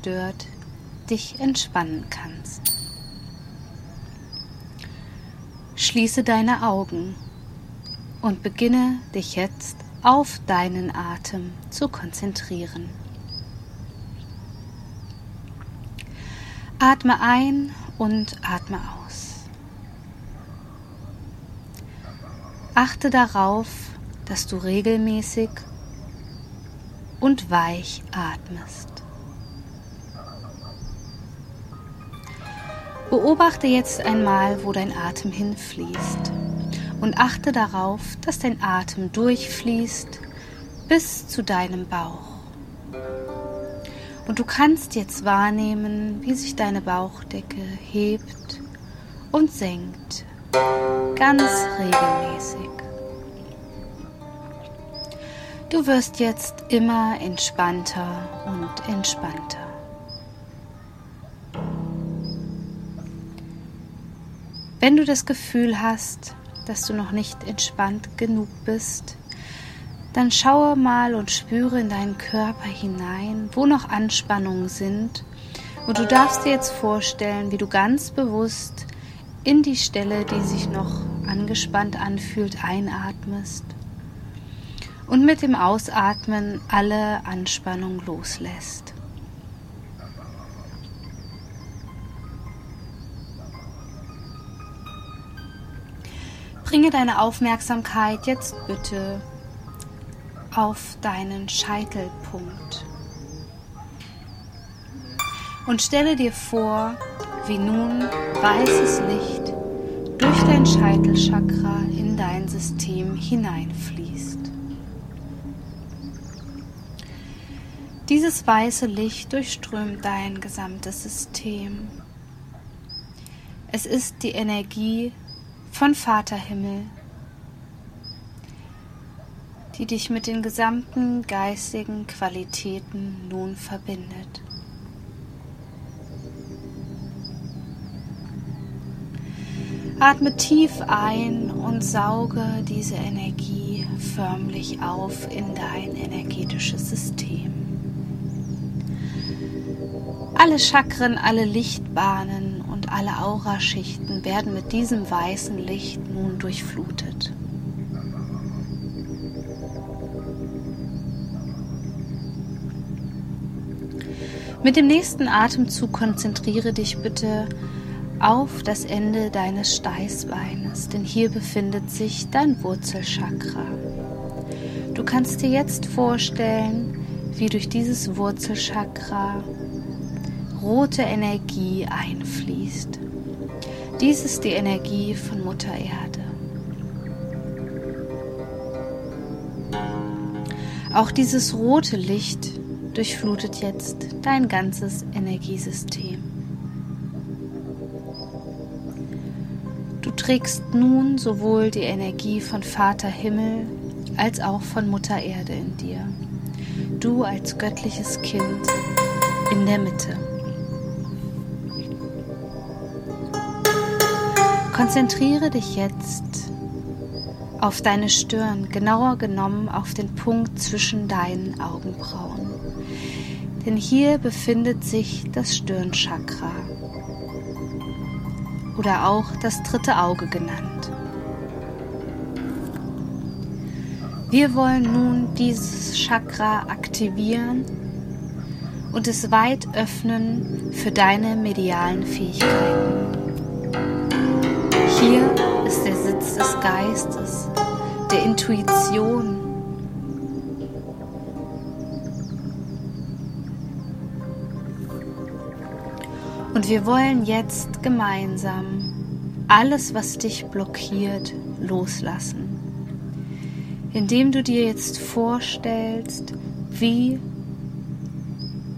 ungestört dich entspannen kannst. Schließe deine Augen und beginne dich jetzt auf deinen Atem zu konzentrieren. Atme ein und atme aus. Achte darauf, dass du regelmäßig und weich atmest. Beobachte jetzt einmal, wo dein Atem hinfließt und achte darauf, dass dein Atem durchfließt bis zu deinem Bauch. Und du kannst jetzt wahrnehmen, wie sich deine Bauchdecke hebt und senkt, ganz regelmäßig. Du wirst jetzt immer entspannter und entspannter. Wenn du das Gefühl hast, dass du noch nicht entspannt genug bist, dann schaue mal und spüre in deinen Körper hinein, wo noch Anspannungen sind. Und du darfst dir jetzt vorstellen, wie du ganz bewusst in die Stelle, die sich noch angespannt anfühlt, einatmest und mit dem Ausatmen alle Anspannung loslässt. Bringe deine Aufmerksamkeit jetzt bitte auf deinen Scheitelpunkt und stelle dir vor, wie nun weißes Licht durch dein Scheitelchakra in dein System hineinfließt. Dieses weiße Licht durchströmt dein gesamtes System. Es ist die Energie von Vater Himmel, die dich mit den gesamten geistigen Qualitäten nun verbindet. Atme tief ein und sauge diese Energie förmlich auf in dein energetisches System. Alle Chakren, alle Lichtbahnen und alle Auraschichten werden mit diesem weißen Licht nun durchflutet. Mit dem nächsten Atemzug konzentriere dich bitte auf das Ende deines Steißbeines, denn hier befindet sich dein Wurzelchakra. Du kannst dir jetzt vorstellen, wie durch dieses Wurzelchakra rote Energie einfließt. Dies ist die Energie von Mutter Erde. Auch dieses rote Licht durchflutet jetzt dein ganzes Energiesystem. Du trägst nun sowohl die Energie von Vater Himmel als auch von Mutter Erde in dir. Du als göttliches Kind in der Mitte. Konzentriere dich jetzt auf deine Stirn, genauer genommen auf den Punkt zwischen deinen Augenbrauen. Denn hier befindet sich das Stirnchakra oder auch das dritte Auge genannt. Wir wollen nun dieses Chakra aktivieren und es weit öffnen für deine medialen Fähigkeiten. Ist der Sitz des Geistes, der Intuition, Und wir wollen jetzt gemeinsam alles, was dich blockiert, loslassen. Indem du dir jetzt vorstellst, wie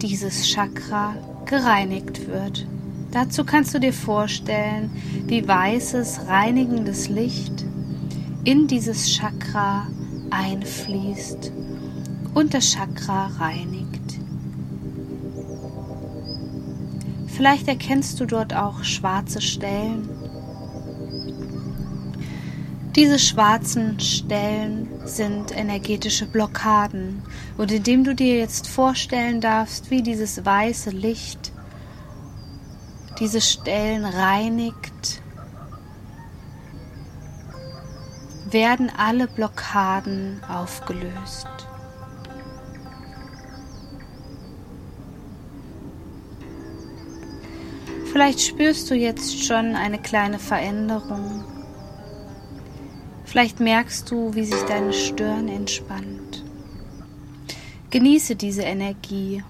dieses Chakra gereinigt wird. Dazu kannst du dir vorstellen, wie weißes, reinigendes Licht in dieses Chakra einfließt und das Chakra reinigt. Vielleicht erkennst du dort auch schwarze Stellen. Diese schwarzen Stellen sind energetische Blockaden. Und indem du dir jetzt vorstellen darfst, wie dieses weiße Licht diese Stellen reinigt, werden alle Blockaden aufgelöst. Vielleicht spürst du jetzt schon eine kleine Veränderung. Vielleicht merkst du, wie sich deine Stirn entspannt. Genieße diese Energie,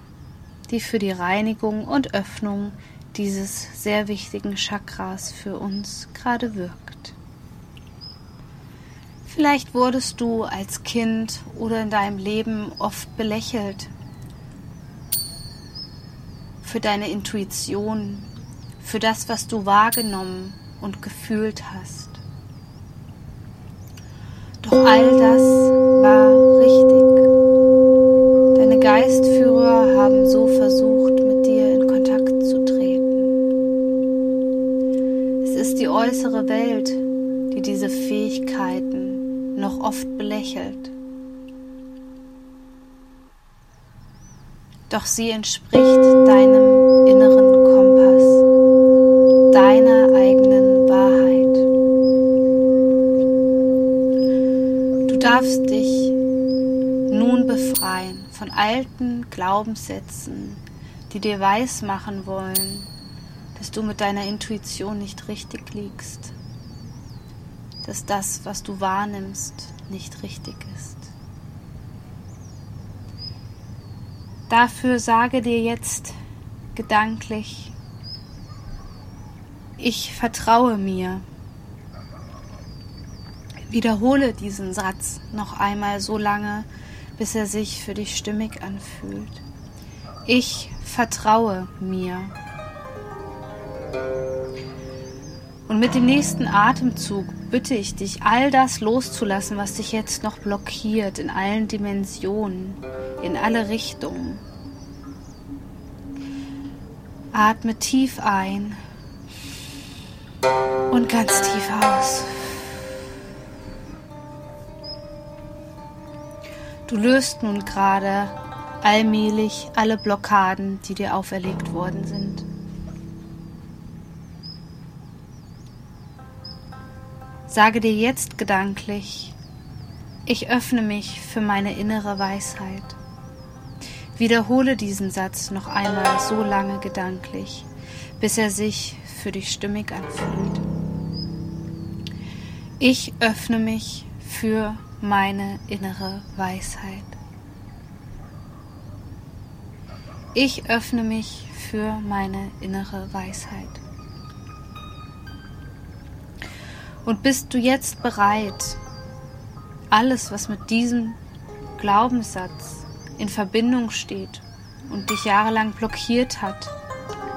die für die Reinigung und Öffnung dieses sehr wichtigen Chakras für uns gerade wirkt. Vielleicht wurdest du als Kind oder in deinem Leben oft belächelt für deine Intuition, für das, was du wahrgenommen und gefühlt hast. Doch all das war richtig. Deine Geistführer haben so versucht, mit dir in Kontakt zu treten. Es ist Welt, die diese Fähigkeiten noch oft belächelt. Doch sie entspricht deinem inneren deiner eigenen Wahrheit. Du darfst dich nun befreien von alten Glaubenssätzen, die dir weismachen wollen, dass du mit deiner Intuition nicht richtig liegst, dass das, was du wahrnimmst, nicht richtig ist. Dafür sage dir jetzt gedanklich, ich vertraue mir. Wiederhole diesen Satz noch einmal so lange, bis er sich für dich stimmig anfühlt. Ich vertraue mir. Und mit dem nächsten Atemzug bitte ich dich, all das loszulassen, was dich jetzt noch blockiert, in allen Dimensionen, in alle Richtungen. Atme tief ein und ganz tief aus. Du löst nun gerade allmählich alle Blockaden, die dir auferlegt worden sind. Sage dir jetzt gedanklich, ich öffne mich für meine innere Weisheit. Wiederhole diesen Satz noch einmal so lange gedanklich, bis er sich für dich stimmig anfühlt. Ich öffne mich für meine innere Weisheit. Ich öffne mich für meine innere Weisheit. Und bist du jetzt bereit, alles, was mit diesem Glaubenssatz in Verbindung steht und dich jahrelang blockiert hat,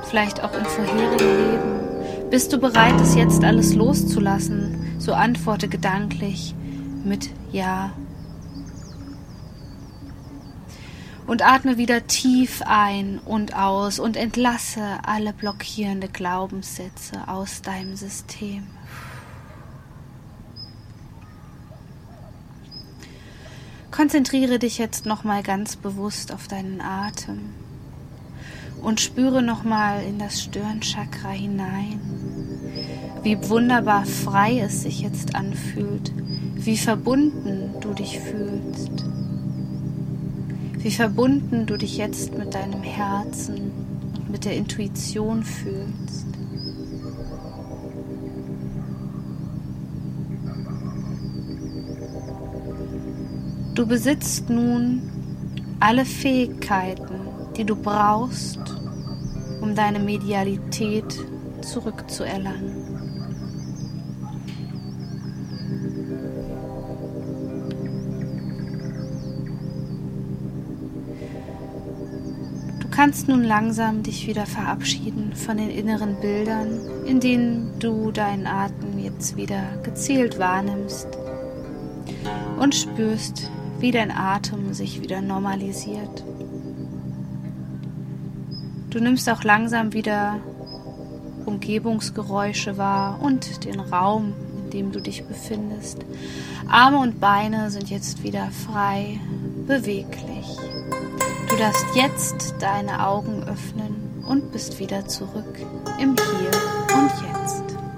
vielleicht auch im vorherigen Leben. Bist du bereit, es jetzt alles loszulassen? So antworte gedanklich mit Ja. Und atme wieder tief ein und aus und entlasse alle blockierende Glaubenssätze aus deinem System. Konzentriere dich jetzt nochmal ganz bewusst auf deinen Atem und spüre nochmal in das Stirnchakra hinein, wie wunderbar frei es sich jetzt anfühlt, wie verbunden du dich fühlst, wie verbunden du dich jetzt mit deinem Herzen und mit der Intuition fühlst. Du besitzt nun alle Fähigkeiten, die du brauchst, um deine Medialität zurückzuerlangen. Du kannst nun langsam dich wieder verabschieden von den inneren Bildern, in denen du deinen Atem jetzt wieder gezielt wahrnimmst und spürst, wie dein Atem sich wieder normalisiert. Du nimmst auch langsam wieder Umgebungsgeräusche wahr und den Raum, in dem du dich befindest. Arme und Beine sind jetzt wieder frei, beweglich. Du darfst jetzt deine Augen öffnen und bist wieder zurück im Hier und Jetzt.